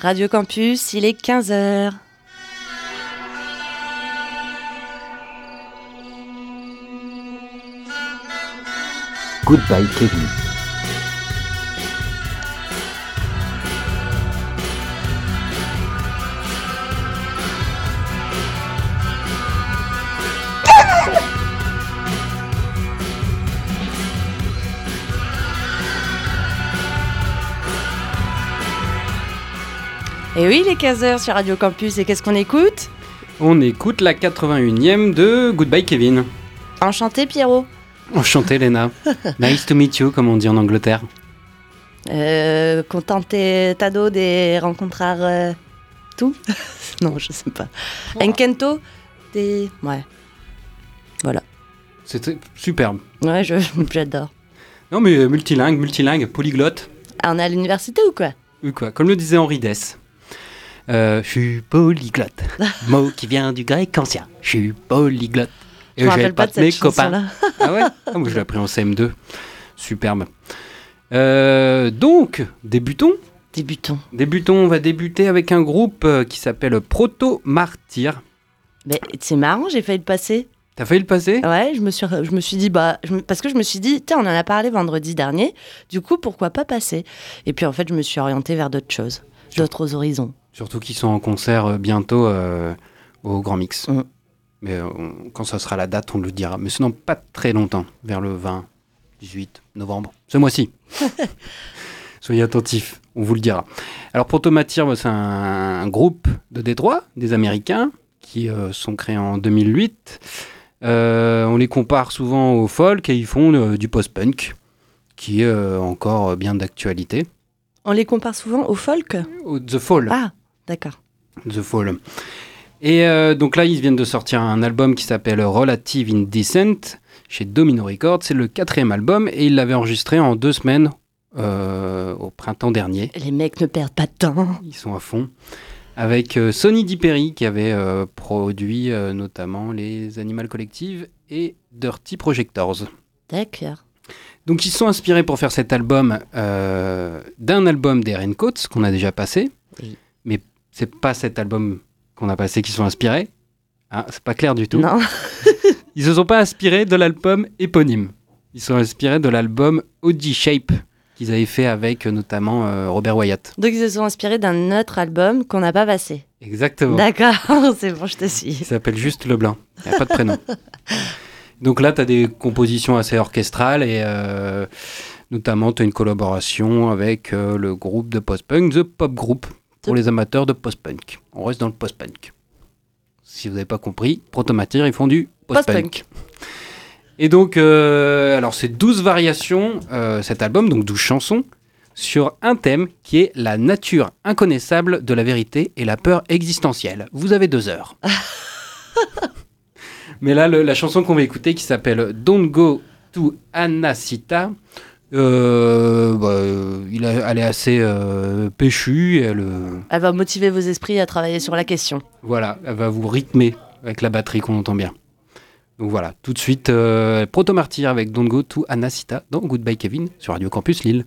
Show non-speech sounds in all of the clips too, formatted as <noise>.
Radio Campus, il est 15h. Goodbye Kevin. Et oui, il est 15h sur Radio Campus, et qu'est-ce qu'on écoute? On écoute la 81e de Goodbye Kevin. Enchanté Pierrot. Enchanté Léna. <laughs> nice to meet you, comme on dit en Angleterre. Euh, contente Tado de rencontrar euh, tout? <laughs> Non, je sais pas. Enkento des... Ouais. Voilà. C'était superbe. Ouais, je- <laughs> j'adore. Non mais multilingue, multilingue, polyglotte. Ah, on est à l'université ou quoi? Ou quoi Comme le disait Henri Dess. Euh, je suis polyglotte. <laughs> Mot qui vient du grec ancien. Je suis polyglotte. Je me j'ai rappelle pas de mes copains. chanson-là. Ah ouais? Ah, Moi je l'ai appris en CM2. Superbe. Euh, donc, débutons. Débutons. Débutons, on va débuter avec un groupe euh, qui s'appelle Proto Martyr. Mais c'est marrant, j'ai failli le passer. T'as failli le passer? Ouais, je me suis, je me suis dit, bah, je parce que je me suis dit, tiens, on en a parlé vendredi dernier, du coup, pourquoi pas passer? Et puis en fait, je me suis orientée vers d'autres choses, d'autres horizons. Surtout qu'ils sont en concert euh, bientôt euh, au Grand Mix. Mm. Mais euh, on- quand ça sera la date, on le dira. Mais sinon, pas très longtemps, vers le 20, 18 novembre, ce mois-ci. <laughs> Soyez attentifs, on vous le dira. Alors, Protomatir, c'est un, un groupe de Détroit, des Américains, qui euh, sont créés en 2008. Euh, on les compare souvent au folk et ils font euh, du post-punk, qui est euh, encore bien d'actualité. On les compare souvent au folk? Au The Fall. Ah, d'accord. The Fall. Et euh, donc là, ils viennent de sortir un album qui s'appelle Relative Indecent chez Domino Records. C'est le quatrième album et ils l'avaient enregistré en deux semaines euh, au printemps dernier. Les mecs ne perdent pas de temps. Ils sont à fond. Avec euh, Sonny DiPeri qui avait euh, produit notamment les Animal Collective et Dirty Projectors. D'accord. Donc ils se sont inspirés pour faire cet album d'un album des Raincoats qu'on a déjà passé. C'est pas cet album qu'on a passé qui sont inspirés. Ah, c'est pas clair du tout. Non <laughs> Ils se sont pas inspirés de l'album éponyme. Ils sont inspirés de l'album Audi Shape qu'ils avaient fait avec euh, notamment euh, Robert Wyatt. Donc ils se sont inspirés d'un autre album qu'on n'a pas passé. Exactement. D'accord, <laughs> c'est bon, je te suis. Il s'appelle juste Leblanc. Il n'y a pas de prénom. <laughs> Donc là, tu as des compositions assez orchestrales et euh, notamment tu as une collaboration avec euh, le groupe de post-punk, The Pop Group, pour les amateurs de post-punk. On reste dans le post-punk. Si vous n'avez pas compris, Protomatir, ils font du post-punk. Et donc, euh, alors c'est 12 variations, euh, cet album, donc 12 chansons, sur un thème qui est la nature inconnaissable de la vérité et la peur existentielle. Vous avez deux heures. <laughs> Mais là, le- la chanson qu'on va écouter, qui s'appelle Don't Go to Anasita, euh, bah, euh, il a- elle est assez euh, péchue. Elle, euh, Elle va motiver vos esprits à travailler sur la question. voilà, elle va vous rythmer avec la batterie qu'on entend bien. Donc voilà, tout de suite, Proto Martyr avec Don't Go to Anasita dans Goodbye Kevin sur Radio Campus Lille.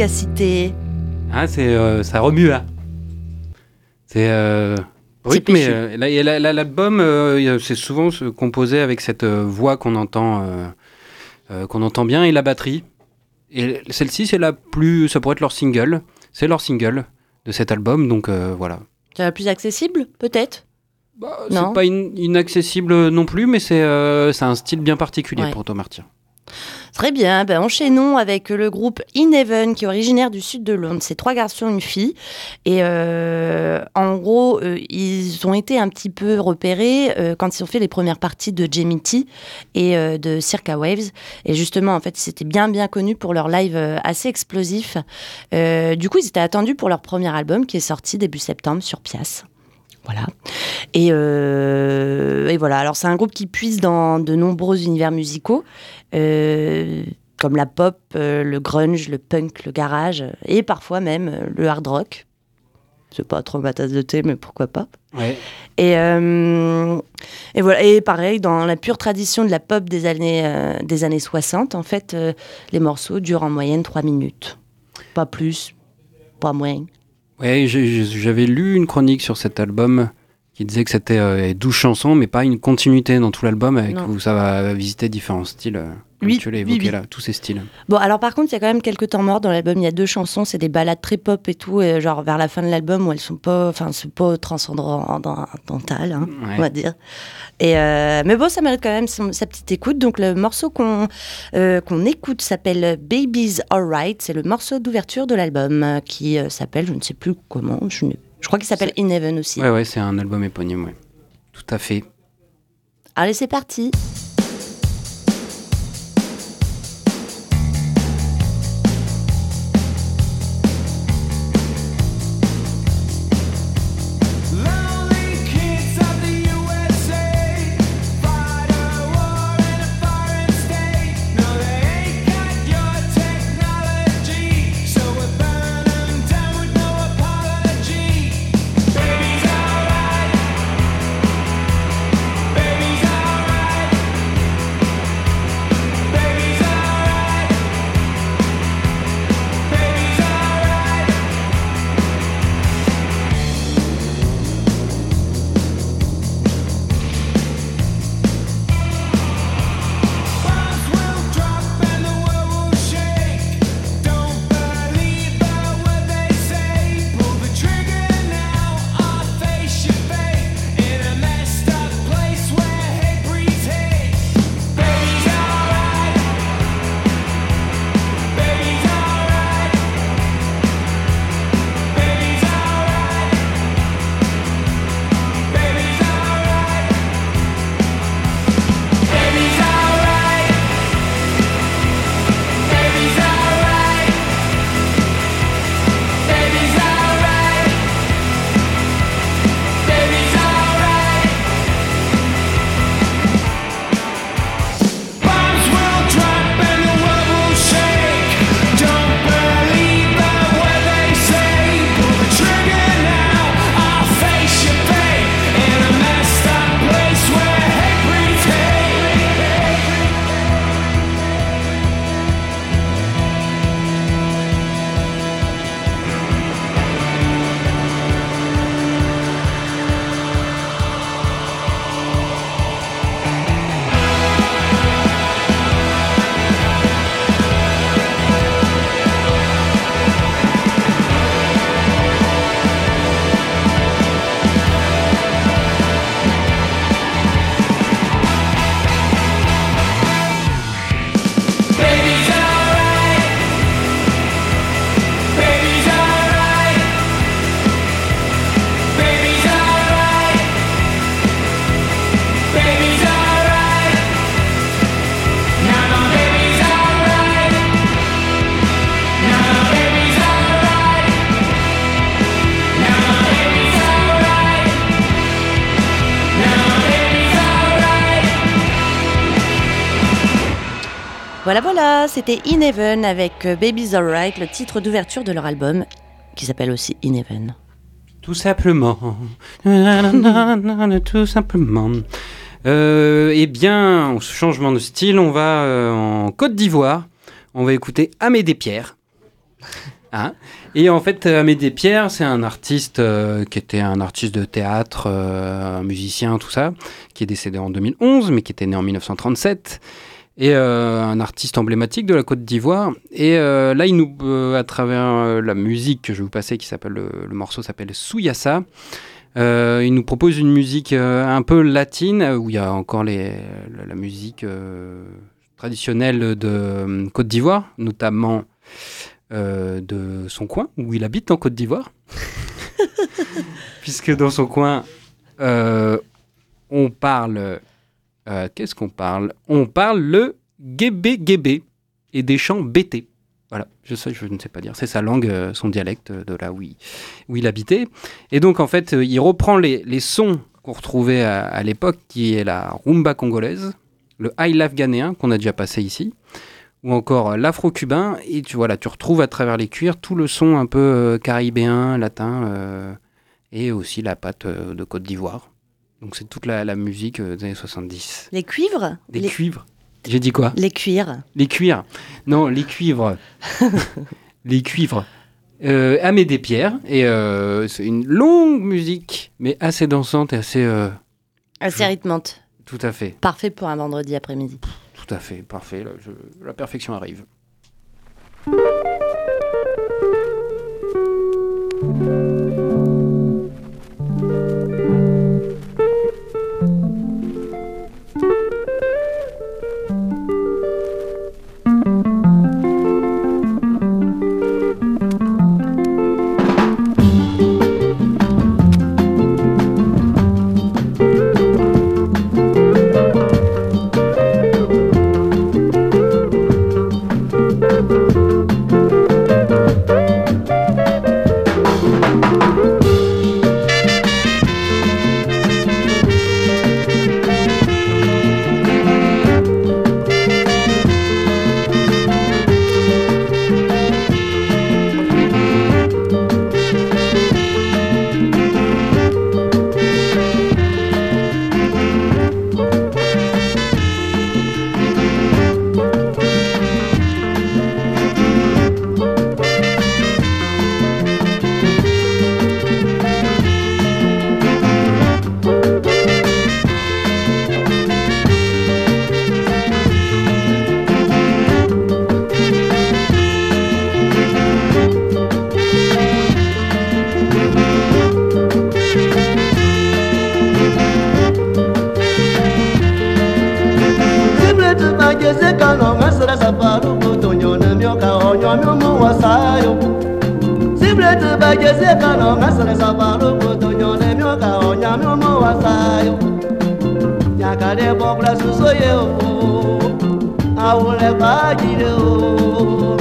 Efficacité. Ah, c'est, euh, ça remue là. C'est euh, rythmé. euh, L'album, euh, c'est souvent composé avec cette voix qu'on entend, qu'on entend bien et la batterie. Et celle-ci, c'est la plus, ça pourrait être leur single. C'est leur single de cet album, donc voilà. C'est la plus accessible, peut-être? Bah, Non? c'est pas in- inaccessible non plus, mais c'est c'est un style bien particulier Ouais. pour Automartyr. Très bien, ben enchaînons avec le groupe In Heaven qui est originaire du sud de Londres. C'est trois garçons, une fille. Et euh, en gros, euh, ils ont été un petit peu repérés euh, quand ils ont fait les premières parties de Jamie T et de Circa Waves. Et justement, en fait, ils étaient bien bien connus pour leur live assez explosif. Du coup, ils étaient attendus pour leur premier album qui est sorti début septembre sur Pias. Voilà. Et, euh, et voilà. Alors, c'est un groupe qui puise dans de nombreux univers musicaux, euh, comme la pop, euh, le grunge, le punk, le garage, et parfois même le hard rock. C'est pas trop ma tasse de thé, mais pourquoi pas. Ouais. Et, et voilà. Et pareil, dans la pure tradition de la pop des années, des années 60, en fait, les morceaux durent en moyenne 3 minutes. Pas plus, pas moins. J'ai- j'avais lu une chronique sur cet album qui disait que c'était euh, 12 chansons, mais pas une continuité dans tout l'album, avec où ça va visiter différents styles, euh, comme Oui, tu l'as évoqué oui. là, tous ces styles. Bon, alors par contre, il y a quand même quelques temps morts dans l'album. Il y a deux chansons, c'est des ballades très pop et tout, et genre vers la fin de l'album où elles sont pas, enfin, c'est pas transcendantales, hein, Ouais. on va dire. Et euh, mais bon, ça mérite quand même son- sa petite écoute. Donc le morceau qu'on euh, qu'on écoute s'appelle Baby's Alright. C'est le morceau d'ouverture de l'album qui euh, s'appelle, je ne sais plus comment, je, ne- je crois qu'il s'appelle In Heaven aussi. Ouais, ouais, c'est un album éponyme, ouais. Tout à fait. Allez, c'est parti. Voilà, voilà, c'était In Heaven avec euh, Baby's Alright, le titre d'ouverture de leur album qui s'appelle aussi In Heaven. Tout simplement. Tout simplement. Euh, eh bien, changement de style, on va euh, en Côte d'Ivoire. On va écouter Amédée Pierre. Hein? Et en fait, Amédée Pierre, c'est un artiste qui était un artiste de théâtre, un musicien, tout ça, qui est décédé en 2011, mais qui était né en 1937. Et euh, un artiste emblématique de la Côte d'Ivoire. Et euh, là, il nous, euh, à travers la musique que je vais vous passer, qui s'appelle le, morceau s'appelle Souyassa, il nous propose une musique un peu latine, où il y a encore les, la, la musique traditionnelle de Côte d'Ivoire, notamment de son coin, où il habite en Côte d'Ivoire. <laughs> Puisque dans son coin, on parle... euh, Qu'est-ce qu'on parle? On parle le guébé-guébé et des chants BT. Voilà, je, ne sais pas dire. C'est sa langue, euh, son dialecte de là où il, habitait. Et donc, en fait, euh, il reprend les, sons qu'on retrouvait à, l'époque, qui est la rumba congolaise, le high ghanéen, qu'on a déjà passé ici, ou encore l'afro-cubain. Et tu, voilà, tu retrouves à travers les cuirs tout le son un peu caribéen, latin, et aussi la pâte de Côte d'Ivoire. Donc, c'est toute la, la musique euh, des années 70. Les cuivres Des les, cuivres. J'ai dit quoi? Les cuirs. Les cuirs. Non, les cuivres. <laughs> les cuivres. Euh, Amédée Pierre. Et euh, c'est une longue musique, mais assez dansante et assez. euh, Assez rythmante. tout à fait. Parfait pour un vendredi après-midi. Tout à fait. Parfait. là, je- la perfection arrive. ye bɔkla soso ye o. Awo le ba dzi le o.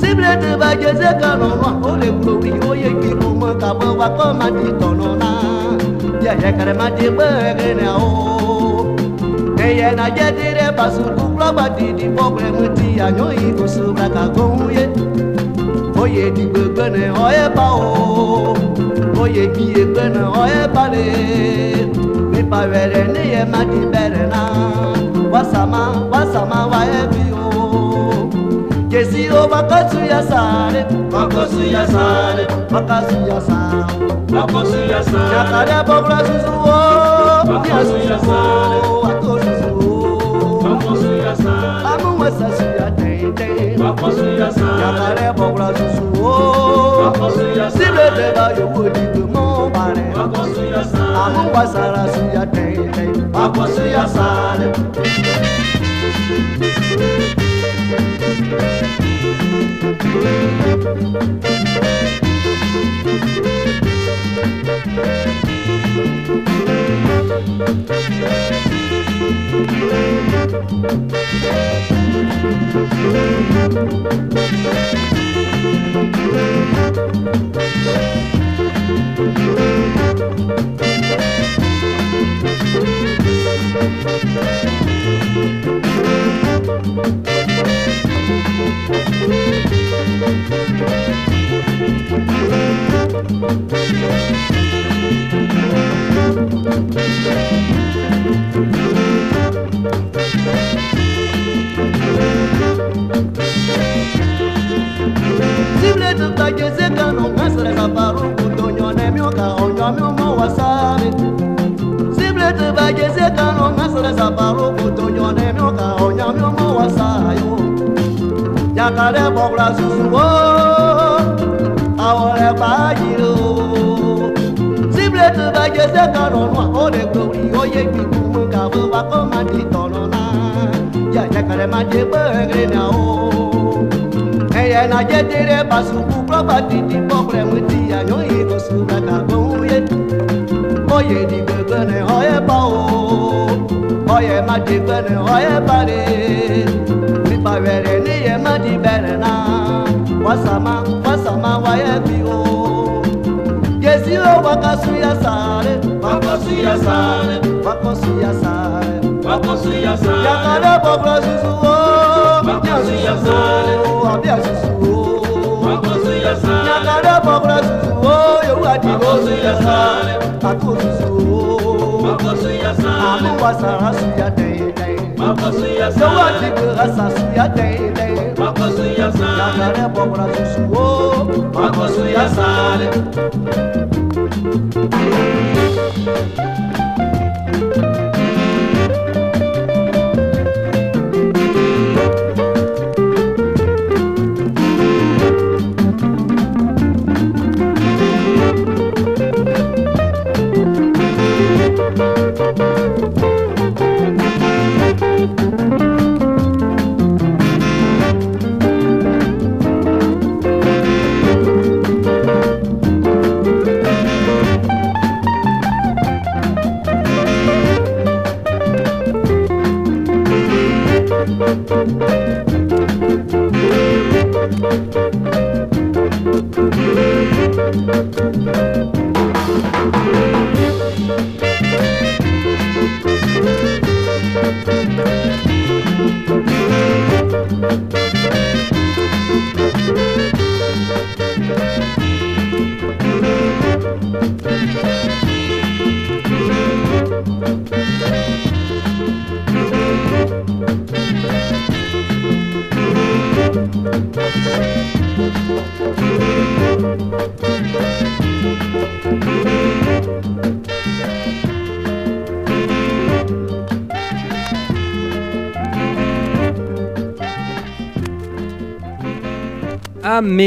Sibile te ba dzese ka nɔnɔ o le klo wi o ye gbi nu me ka be wa kɔ ma ti tɔnɔ na ya ya kare ma ti be ɣe na o. Eye na dze ti ɖe basuku kplɔ ba ti di bɔkla me ti anyɔ yi koso bla ka gɔnu ye o ye di gbegbe ne ɔ ye ba o o. Ye bi ye gbe ne ɔ ye ba le ma were ne ye ma di bere na wasama wasama wa ebi o. Kesi o bakosu ya sare. Bakosu ya sare. Bakasu ya sa bakosu ya sare. Jakare bobra susu o. Bakosu ya sare. watosu o bakosu ya sare. Amu wasa su ya tente bakosu ya sare. Jakare bobra susu o. Bakosu ya sare. Sibe de ba yo wodi sare amu basara suya tei tei suya sare Thank you. Thank re bɔbla susu wo awɔ le gba yi o. Sibireti bɛ jese ka nɔnua o de gbori o ye gbigbu ka wo wa ko ma di tɔnɔ la jɛjɛ kɛlɛ ma de gbɛɛrɛ na o ɛyɛ na jɛ de re basuku kura titi bɔbla ŋu ti ya nyɔ ye ko su bɛ ka gbɔ ye o ye di gbɛgbɛ ne o ye ba o o. Ye ma de gbɛ ne o ye ba de mi ba wɛrɛ di bẹ̀rẹ̀ náà wasama sàmá wọ́n sàmá wáyé bí o. Yèsí ó wákà súyà sáré. Wákà súyà sáré. Wákà súyà sáré. Wákà súyà sáré. Yàtọ̀dé bọ̀bọ̀ ṣuṣu o. Wákà súyà sáré. Àbí àṣuṣu o. Wákà súyà sáré. Yàtọ̀dé bọ̀bọ̀ ṣuṣu o. Yòówù àdìbò. Wákà súyà sáré. Àkó ṣuṣu o. Wákà súyà sáré. Àmúwàsàrà súyà dẹ̀yẹ̀ dẹ̀yẹ̀. Wákà súyà sáré. Yòówù àdìbò àṣà súyà dẹ̀yẹ̀ dẹ̀yẹ̀. Makosuyaza Jacaré, pólvora, sussuô Makosuyaza Makosuyaza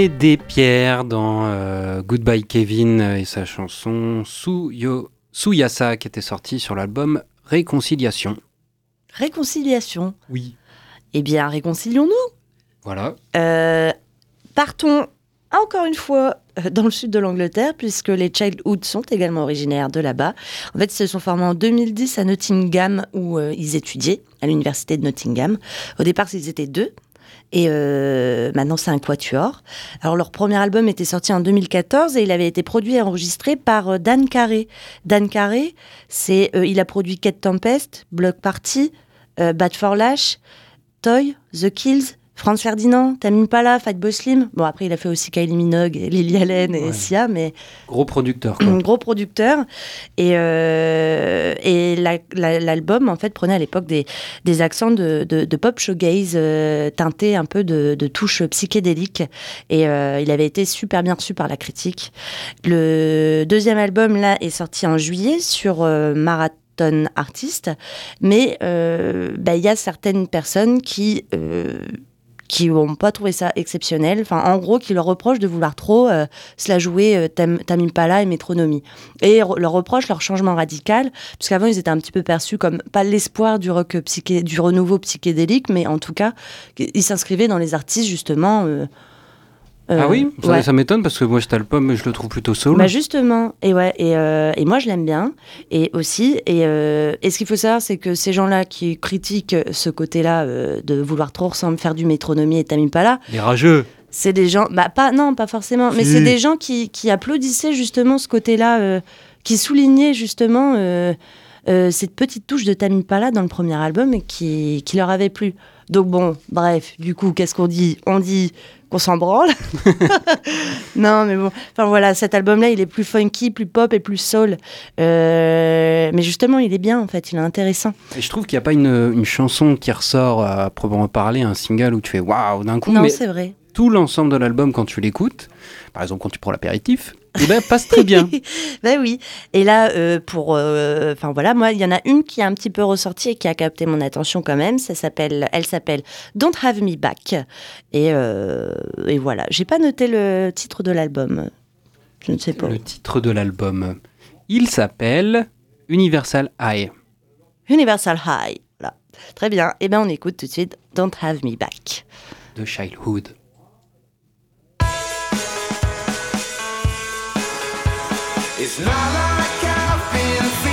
sare. Amédée Pierre dans euh, Goodbye Kevin et sa chanson Suyo, Suyasa qui était sortie sur l'album Réconciliation. Réconciliation. Oui. Eh bien, réconcilions-nous. Voilà. Euh, partons encore une fois euh, dans le sud de l'Angleterre, puisque les Childhood sont également originaires de là-bas. En fait, ils se sont formés en 2010 à Nottingham, où euh, ils étudiaient, à l'université de Nottingham. Au départ, ils étaient deux. Et euh, maintenant, c'est un quatuor. Alors, leur premier album était sorti en 2014 et il avait été produit et enregistré par euh, Dan Carey. Dan c'est, euh, il a produit Cat Tempest, Block Party, euh, Bad for Lash, Toy, The Kills, Franz Ferdinand, Tamim Pala, Fatboy Slim. Bon, après, il a fait aussi Kylie Minogue, et Lily Allen et Ouais. Sia, mais Gros producteur. Quoi. un gros producteur. Et, euh, et la- la- l'album, en fait, prenait à l'époque des, des accents de, de- de pop shoegaze euh, teintés un peu de, de touches psychédéliques. Et euh, il avait été super bien reçu par la critique. Le deuxième album, là, est sorti en juillet sur euh, Marathon Artist. Mais euh, bah, il y a certaines personnes qui... euh, qui n'ont pas trouvé ça exceptionnel, enfin en gros qui leur reprochent de vouloir trop euh, se la jouer euh, Tam- et Métronomie. Et leur reproche leur changement radical, puisqu'avant ils étaient un petit peu perçus comme pas l'espoir du rock psyché, du renouveau psychédélique, mais en tout cas ils s'inscrivaient dans les artistes justement. euh, euh, ah oui Ça, ouais. ça m'étonne parce que moi cet album je le trouve plutôt soul. Bah justement, et ouais, et, euh, et moi je l'aime bien, et aussi, et, euh, et ce qu'il faut savoir, c'est que ces gens-là qui critiquent ce côté-là euh, de vouloir trop ressembler, faire du métronomie et Tamim Pala, Les rageux. c'est des gens, bah pas, non, pas forcément, mais c'est des gens qui, qui applaudissaient justement ce côté-là, euh, qui soulignaient justement euh, euh, cette petite touche de Tamim Pala dans le premier album et qui, qui leur avait plu. Donc bon, bref, du coup, qu'est-ce qu'on dit On dit qu'on s'en branle. <laughs> non, mais bon, enfin voilà, cet album-là, il est plus funky, plus pop et plus soul. Euh, mais justement, il est bien en fait, il est intéressant. Et je trouve qu'il n'y a pas une, une chanson qui ressort à proprement parler, un single où tu fais waouh d'un coup. non, mais c'est vrai. tout l'ensemble de l'album quand tu l'écoutes, par exemple quand tu prends l'apéritif, eh ben, passe très bien. <laughs> Ben oui. Et là, euh, pour, euh, enfin voilà, moi, il y en a une qui est un petit peu ressortie et qui a capté mon attention quand même. Ça s'appelle, elle s'appelle Don't Have Me Back. Et, euh, et voilà. J'ai pas noté le titre de l'album. Je ne sais pas. Le titre de l'album, il s'appelle Universal High. Universal High. Voilà. Très bien. Et ben on écoute tout de suite Don't Have Me Back. de Childhood. It's not like I've been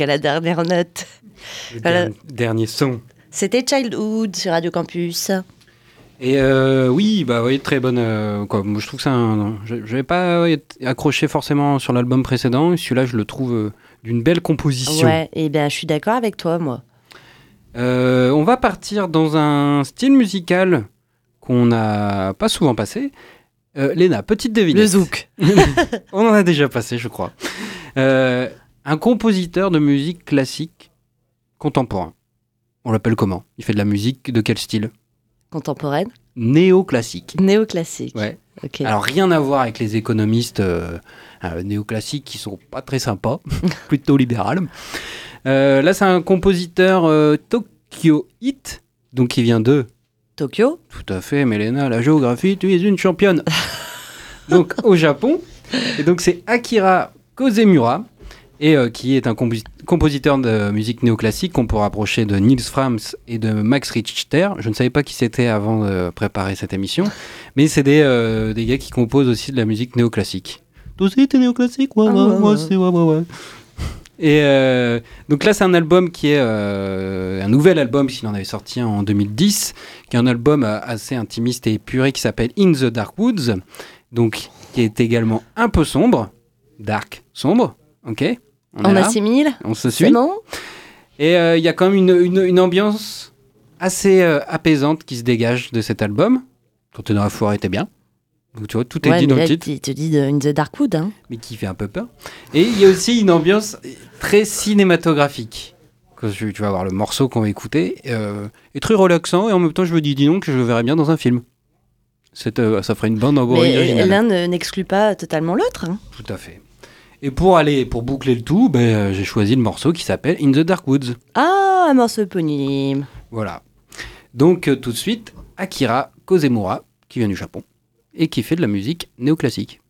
Jusqu'à la dernière note. Le Voilà. derni- dernier son. C'était Childhood sur Radio Campus. Et euh, oui, bah oui, très bonne. euh, quoi. Moi, je trouve que un. Je n'avais pas ouais, accroché forcément sur l'album précédent. Celui-là, je le trouve euh, d'une belle composition. Ouais, et bien je suis d'accord avec toi, moi. Euh, on va partir dans un style musical qu'on n'a pas souvent passé. Léna, petite devinette. Le zouk. <laughs> On en a déjà passé, je crois. Un compositeur de musique classique contemporain. On l'appelle comment? Il fait de la musique de quel style? Contemporaine. Néoclassique. Néoclassique. Ouais. Alors rien à voir avec les économistes euh, euh, néoclassiques qui sont pas très sympas, <laughs> plutôt libéral. Euh, là, c'est un compositeur euh, Tokyo Hit, donc qui vient de. Tokyo Tout à fait, Mélena, la géographie, tu es une championne. <laughs> donc au Japon. Et donc c'est Akira Kozemura, et euh, qui est un composi- compositeur de musique néoclassique qu'on peut rapprocher de Niels Frams et de Max Richter. Je ne savais pas qui c'était avant de préparer cette émission, mais c'est des, euh, des gars qui composent aussi de la musique néoclassique. Toi aussi t'es néoclassique Ouais, Ah, ouais, ouais, moi ouais. aussi, ouais, ouais, ouais. Et euh, donc là, c'est un album qui est euh, un nouvel album, puisqu'il en avait sorti en 2010, qui est un album assez intimiste et épuré qui s'appelle In the Dark Woods, donc qui est également un peu sombre, dark, sombre, ok On, assimile on se suit. bon Et euh, il y a quand même une, une- une ambiance assez euh, apaisante qui se dégage de cet album. Quand tu es dans la forêt, t'es bien. Donc tu vois, tout est Ouais, dit dans là, le titre il te dit In the Darkwood. Hein. mais qui fait un peu peur. Et il y a aussi une ambiance très cinématographique. Quand tu, tu vas voir le morceau qu'on va écouter, euh, est très relaxant et en même temps je me dis, dis donc, que je le verrais bien dans un film. Euh, ça ferait une bande en l'un ne- n'exclut pas totalement l'autre. hein. Tout à fait. Et pour aller, pour boucler le tout, ben, euh, j'ai choisi le morceau qui s'appelle In the Dark Woods. Ah, un morceau éponyme. Voilà. Donc euh, tout de suite, Akira Kozemura, qui vient du Japon et qui fait de la musique néoclassique.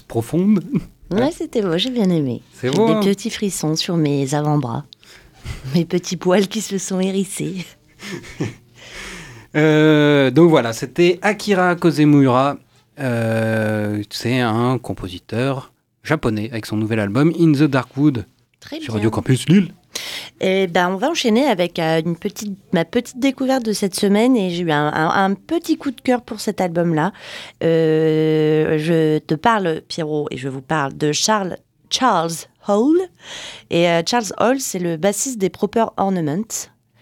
Profonde. Ouais, c'était beau, j'ai bien aimé. C'est beau, des hein. petits frissons sur mes avant-bras. mes petits poils qui se sont hérissés. <laughs> Euh, donc voilà, c'était Akira Kozemura. Euh, c'est un compositeur japonais avec son nouvel album In the Darkwood Très sur bien. Radio Campus Lille. Et ben, on va enchaîner avec euh, une petite, ma petite découverte de cette semaine et j'ai eu un, un- un petit coup de cœur pour cet album-là. Euh, je te parle, Pierrot, et je vous parle de Charles, Charles Hall. Et euh, Charles Hall, c'est le bassiste des Proper Ornaments.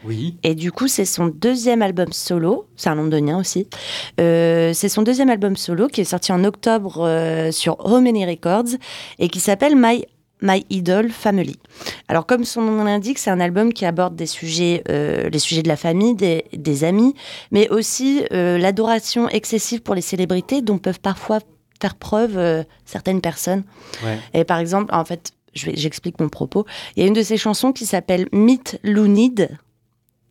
Oui. Et du coup, c'est son deuxième album solo. C'est un londonien aussi. Euh, c'est son deuxième album solo qui est sorti en octobre euh, sur Many Records et qui s'appelle My, My Idol Family. Alors, comme son nom l'indique, c'est un album qui aborde des sujets, euh, les sujets de la famille, des, des amis, mais aussi euh, l'adoration excessive pour les célébrités dont peuvent parfois faire preuve euh, certaines personnes. Ouais. Et par exemple, en fait, j'explique mon propos. Il y a une de ses chansons qui s'appelle Meet Lou Need.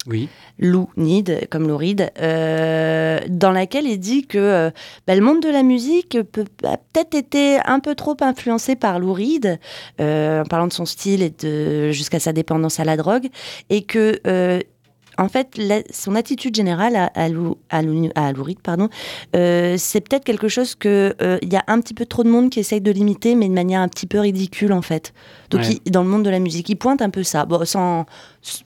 Oui. Lou Need, comme Lou Reed, euh, dans laquelle il dit que euh, bah, le monde de la musique peut, a peut-être été un peu trop influencé par Lou Reed, euh, en parlant de son style et de, jusqu'à sa dépendance à la drogue, et que en fait, son attitude générale à, Lou, à Reed, pardon, c'est peut-être quelque chose que euh, il y a un petit peu trop de monde qui essaye de l'imiter, mais de manière un petit peu ridicule en fait. Donc, Ouais. il- dans le monde de la musique, il pointe un peu ça, bon, sans,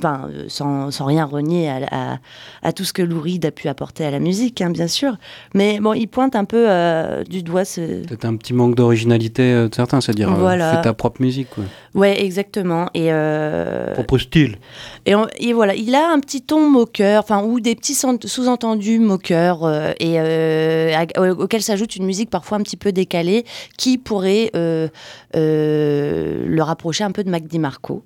euh, sans, sans rien renier à, à- à tout ce que Lou Reed a pu apporter à la musique, hein, bien sûr. Mais bon, il pointe un peu euh, du doigt ce. Peut-être un petit manque d'originalité euh, de certains, c'est-à-dire euh, Voilà. fais ta propre musique. Quoi. Ouais, exactement. Et euh, Propre style. Et, on- et voilà, il a un petit ton moqueur, enfin, ou des petits sen- sous-entendus moqueurs, euh, et euh, à- au- auquel s'ajoute une musique parfois un petit peu décalée, qui pourrait euh, euh, le rapprocher un peu de Mac DiMarco.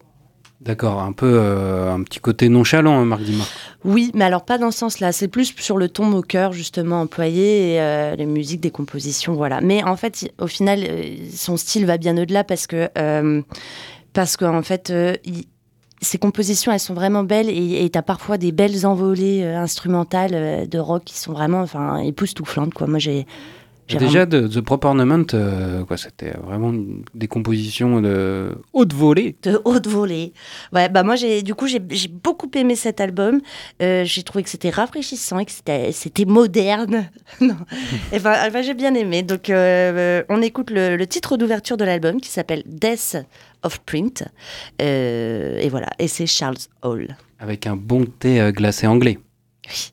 D'accord, un peu euh, un petit côté nonchalant, hein, Marc Dimar. Oui, mais alors pas dans ce sens-là. C'est plus sur le ton moqueur justement employé, et, euh, les musiques, des compositions, voilà. Mais en fait, au final, euh, son style va bien au-delà parce que euh, parce qu'en fait, il- ses compositions, elles sont vraiment belles et et t'as parfois des belles envolées euh, instrumentales euh, de rock qui sont vraiment, enfin, époustouflantes quoi. Moi, j'ai Déjà, de, The Proper Ornament, euh, quoi, c'était vraiment une- des compositions de haute volée. de haute volée. Ouais, bah moi j'ai du coup j'ai j'ai beaucoup aimé cet album. Euh, j'ai trouvé que c'était rafraîchissant et que c'était c'était moderne. <laughs> non. <laughs> Enfin, enfin, j'ai bien aimé. Donc euh, on écoute le, le titre d'ouverture de l'album qui s'appelle Death of Print. Et voilà, et c'est Charles Hall. avec un bon thé glacé anglais. Oui.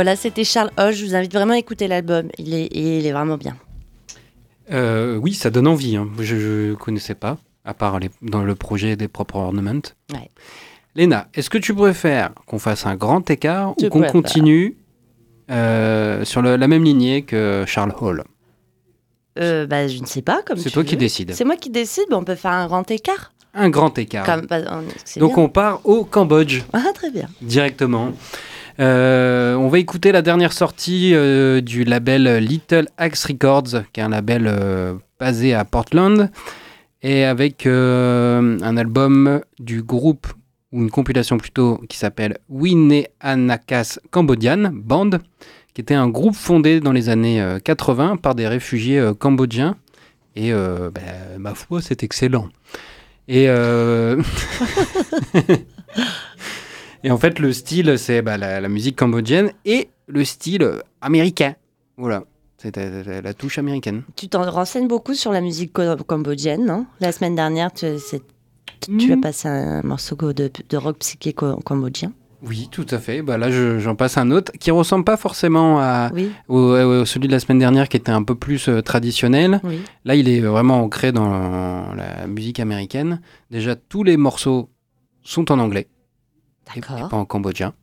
Voilà, c'était Charles Hoche. Je vous invite vraiment à écouter l'album. Il est, il est vraiment bien. Euh, oui, ça donne envie. hein. Je ne connaissais pas, à part les- dans le projet des propres ornaments. Ouais. Léna, est-ce que tu préfères qu'on fasse un grand écart Je ou qu'on continue euh, sur le- la même lignée que Charles Hall? Euh, bah, je ne sais pas. comme C'est toi qui décides. C'est moi qui décide. mais on peut faire un grand écart. Un grand écart. Comme, bah, on- Donc bien. on part au Cambodge Ah, très bien. directement. Euh, on va écouter la dernière sortie euh, du label Little Axe Records, qui est un label euh, basé à Portland, et avec un album du groupe, ou une compilation plutôt, qui s'appelle Wineanakas Cambodian Band, qui était un groupe fondé dans les années euh, 80 par des réfugiés cambodgiens. Et bah, ma foi, c'est excellent. Et, <laughs> <laughs> et en fait, le style, c'est bah, la, la musique cambodgienne et le style euh, américain. Voilà, c'est la, la touche américaine. Tu t'en renseignes beaucoup sur la musique cambodgienne, non? La semaine dernière, tu, tu as passé un morceau de, de rock psyché cambodgien. Oui, tout à fait. Bah, là, je- j'en passe un autre qui ressemble pas forcément à, Oui, au, au- celui de la semaine dernière qui était un peu plus euh, traditionnel. oui. Là, il est vraiment ancré dans la musique américaine. Déjà, tous les morceaux sont en anglais et, pas en cambodgien.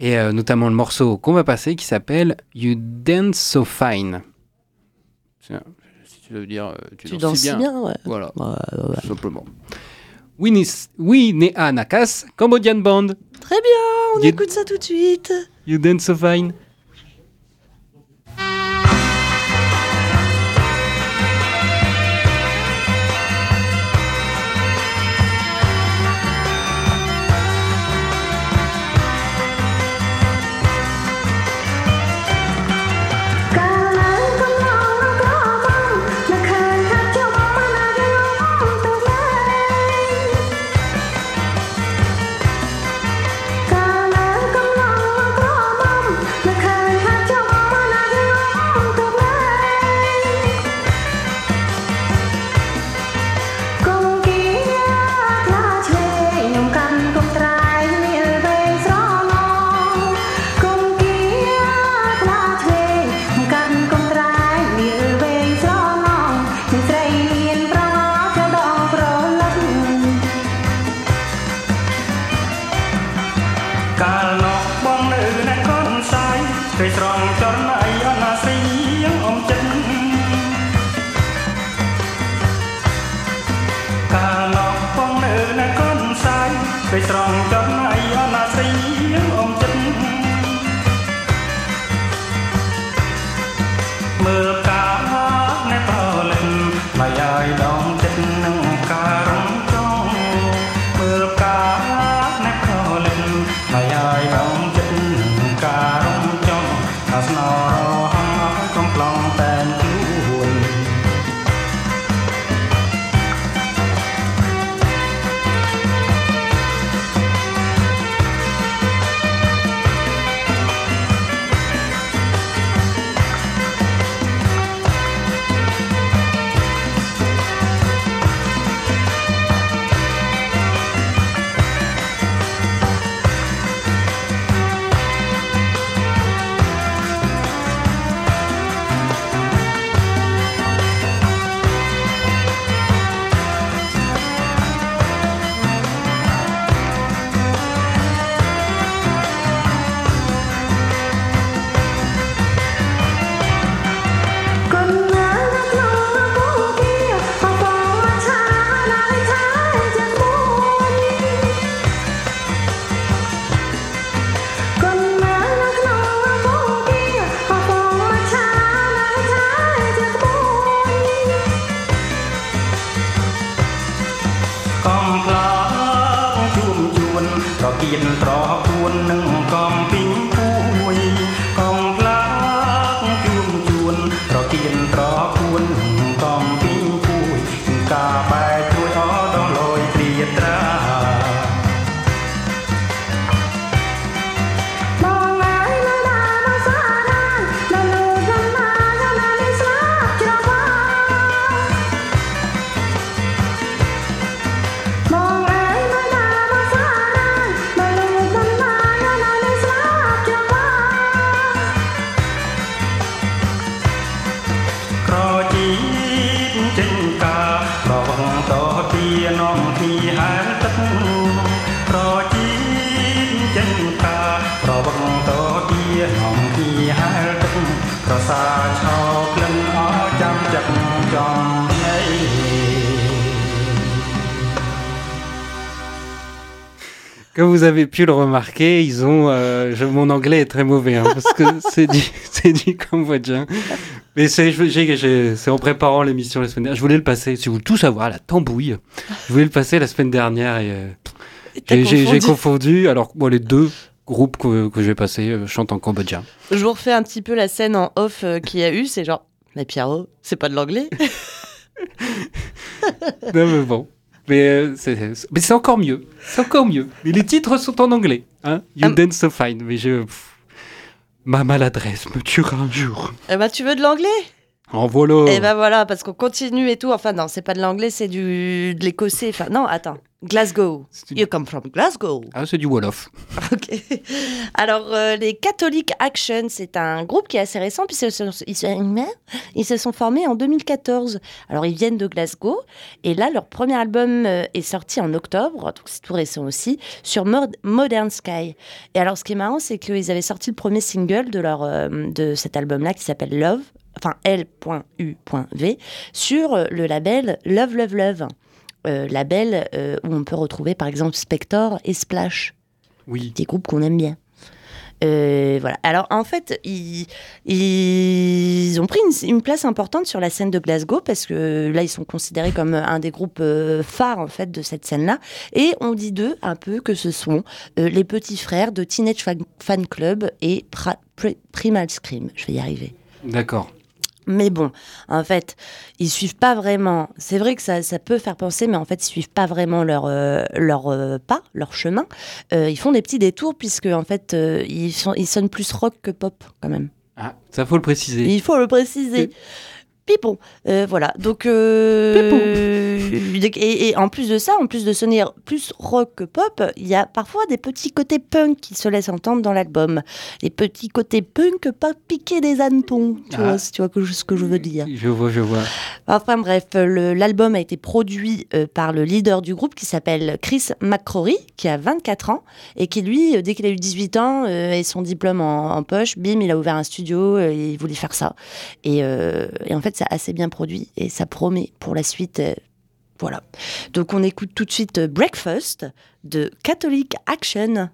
Et euh, notamment le morceau qu'on va passer qui s'appelle You Dance So Fine. Si tu veux dire, euh, tu, Tu danses danses si si bien, ouais. Voilà, Ouais, ouais, simplement. Winea Nakas, Cambodian Band. Très bien, on You- écoute ça tout de suite. You Dance So Fine. សាឆោក្លិនអចាំចិត្តចំញៃ Comme vous avez pu le remarquer, ils ont. euh, je- mon anglais est très mauvais, hein, parce que <laughs> c'est du, c'est du cambodgien. Mais c'est, je- j'ai- j'ai- c'est en préparant l'émission la semaine dernière. Je voulais le passer, si vous voulez tout savoir, la tambouille. Je voulais le passer la semaine dernière et euh, T'as j'ai, j'ai- j'ai confondu. confondu. Alors, moi, les deux groupes que, que je vais passer euh, chantent en cambodgien. Je vous refais un petit peu la scène en off euh, qu'il y a eu. C'est genre, mais Pierrot, c'est pas de l'anglais <laughs> non, mais bon. Mais, euh, c'est, mais c'est encore mieux. C'est encore mieux. Mais les titres sont en anglais. Hein you Ah. dance so fine. Mais je. pff, ma maladresse me tuera un jour. Eh ben, tu veux de l'anglais? En voilà. Et ben voilà, parce qu'on continue et tout. Enfin, non, c'est pas de l'anglais, c'est du de l'écossais. Enfin, non, attends. Glasgow. Du- You come from Glasgow. Ah, c'est du Wolof. <laughs> Ok. Alors, euh, les Catholic Action, c'est un groupe qui est assez récent, puis ils se, ils sont formés en 2014. Alors, ils viennent de Glasgow, et là, leur premier album euh, est sorti en octobre, donc c'est tout récent aussi, sur Mod- Modern Sky. Et alors, ce qui est marrant, c'est qu'ils avaient sorti le premier single de, leur, euh, de cet album-là, qui s'appelle Love, enfin L.U.V, sur euh, le label Love Love Love. euh, label euh, où on peut retrouver par exemple Spector et Splash Oui. des groupes qu'on aime bien. Euh, voilà. Alors en fait, ils, ils ont pris une, une place importante sur la scène de Glasgow parce que là, ils sont considérés comme un des groupes phares en fait de cette scène-là. Et on dit d'eux un peu que ce sont euh, les petits frères de Teenage Fan, Fan Club et Pra- Pri- Primal Scream. Je vais y arriver. D'accord. Mais bon, en fait, ils suivent pas vraiment. C'est vrai que ça, ça peut faire penser, mais en fait, ils suivent pas vraiment leur, euh, leur euh, pas, leur chemin. Euh, ils font des petits détours puisque en fait, ils, sont, ils sonnent plus rock que pop quand même. Ah, ça faut le préciser. Il faut le préciser. Puis bon, euh, voilà. Donc, euh, <laughs> et, et en plus de ça, en plus de sonner plus rock que pop, il y a parfois des petits côtés punk qui se laissent entendre dans l'album. Des petits côtés punk, pas piquer des hannetons, tu Ah. vois, si tu vois que- ce que je veux dire. Je vois, je vois. Enfin bref, l'album a été produit euh, par le leader du groupe qui s'appelle Chris McCrory, qui a 24 ans et qui lui, euh, dès qu'il a eu 18 ans euh, et son diplôme en, en poche, bim, il a ouvert un studio euh, et il voulait faire ça. Et, euh, et en fait, c'est assez bien produit et ça promet pour la suite. euh, voilà. Donc on écoute tout de suite euh, Breakfast de Catholic Action.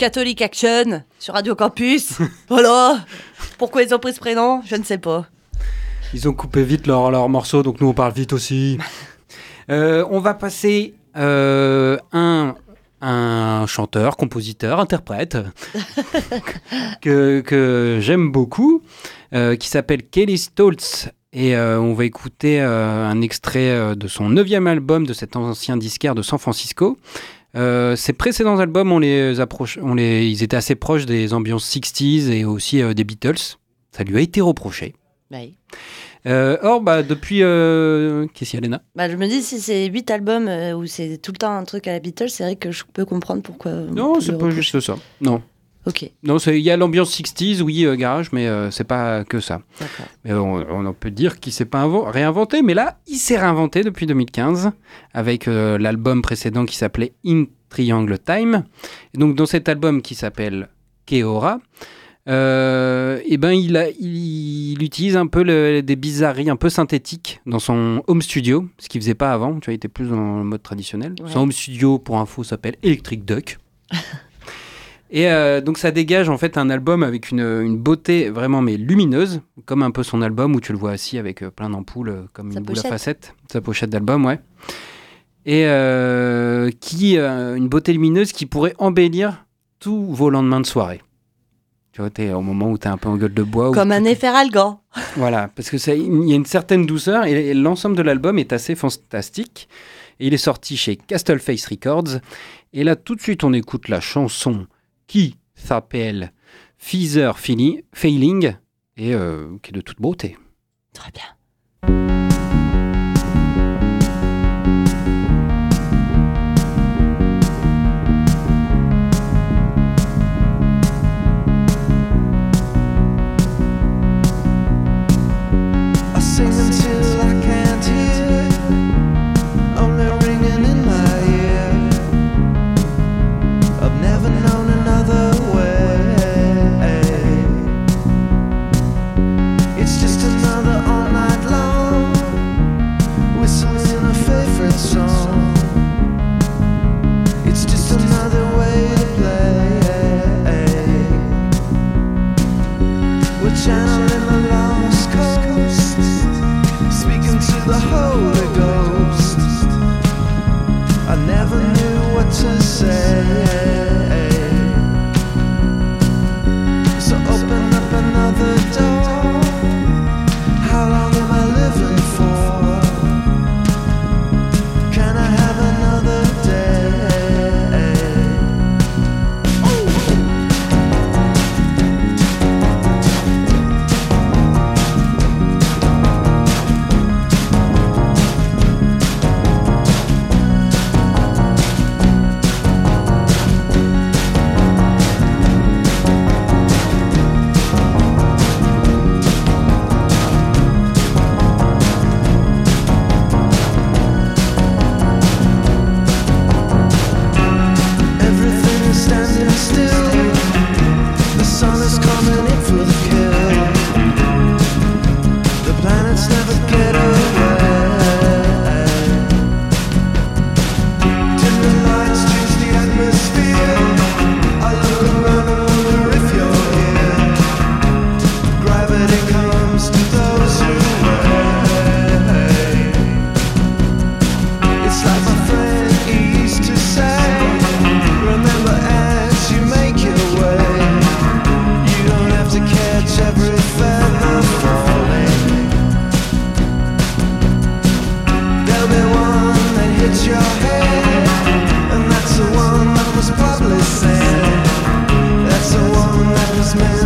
Catholic Action sur Radio Campus. <laughs> voilà. Pourquoi ils ont pris ce prénom? Je ne sais pas. Ils ont coupé vite leur, leur morceau, donc nous on parle vite aussi. <laughs> Euh, on va passer euh, un, un chanteur, compositeur, interprète <laughs> que, que j'aime beaucoup, euh, qui s'appelle Kelly Stoltz. Et euh, on va écouter un extrait de son neuvième album de cet ancien disquaire de San Francisco. Euh, ses précédents albums, on les approche, on les, ils étaient assez proches des ambiances 60s et aussi euh, des Beatles. Ça lui a été reproché. Bah oui. Euh, or, bah, depuis. Euh... Qu'est-ce qu'il y a, Léna? Bah, je me dis, si c'est 8 albums euh, où c'est tout le temps un truc à la Beatles, c'est vrai que je peux comprendre pourquoi. on Non, c'est pas juste ça. Non. Ok, Non, il y a l'ambiance 60s, oui, euh, garage, mais euh, c'est pas que ça. Mais on, peut dire qu'il s'est pas réinventé, mais là, il s'est réinventé depuis 2015 avec euh, l'album précédent qui s'appelait In Triangle Time. Et donc, dans cet album qui s'appelle Keora, euh, eh ben, il, a- il, il utilise un peu le- des bizarreries un peu synthétiques dans son home studio, ce qu'il faisait pas avant. Tu vois, il était plus dans le mode traditionnel. Ouais. Son home studio, pour info, s'appelle Electric Duck. <laughs> Et euh, donc ça dégage en fait un album avec une, une beauté vraiment mais lumineuse, comme un peu son album où tu le vois assis avec euh, plein d'ampoules euh, comme Sa une boule à pochette. facettes, sa pochette d'album, ouais. Et euh, qui euh, une beauté lumineuse qui pourrait embellir tous vos lendemains de soirée. Tu vois, t'es au moment où t'es un peu en gueule de bois. Comme un efferalgan. voilà, parce que ça, il y a une certaine douceur et, et l'ensemble de l'album est assez fantastique. Et il est sorti chez Castleface Records. Et là, tout de suite, on écoute la chanson qui s'appelle Feather Failing et euh, qui est de toute beauté. Très bien. Christmas.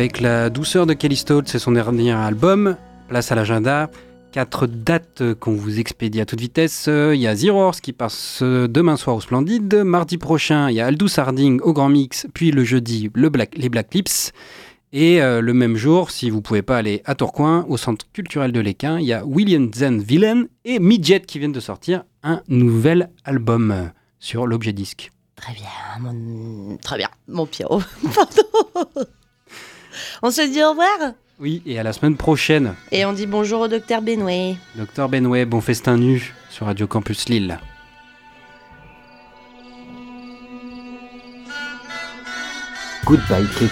Avec la douceur de Kelly Stott, c'est son dernier album. Place à l'agenda. Quatre dates qu'on vous expédie à toute vitesse. Il y a Zero Horse qui passe demain soir au Splendide. Mardi prochain, il y a Aldous Harding au Grand Mix. Puis le jeudi, les Black Lips. Et euh, le même jour, si vous pouvez pas aller à Tourcoing, au Centre culturel de l'Équin, il y a William Zen Villain et Midget qui viennent de sortir un nouvel album sur l'objet disque. Très bien, mon... très bien, mon Pierrot. <laughs> Pardon. On se dit au revoir Oui, et à la semaine prochaine, et on dit bonjour au docteur Benway. Docteur Benway, bon festin nu sur Radio Campus Lille. Goodbye Kevin.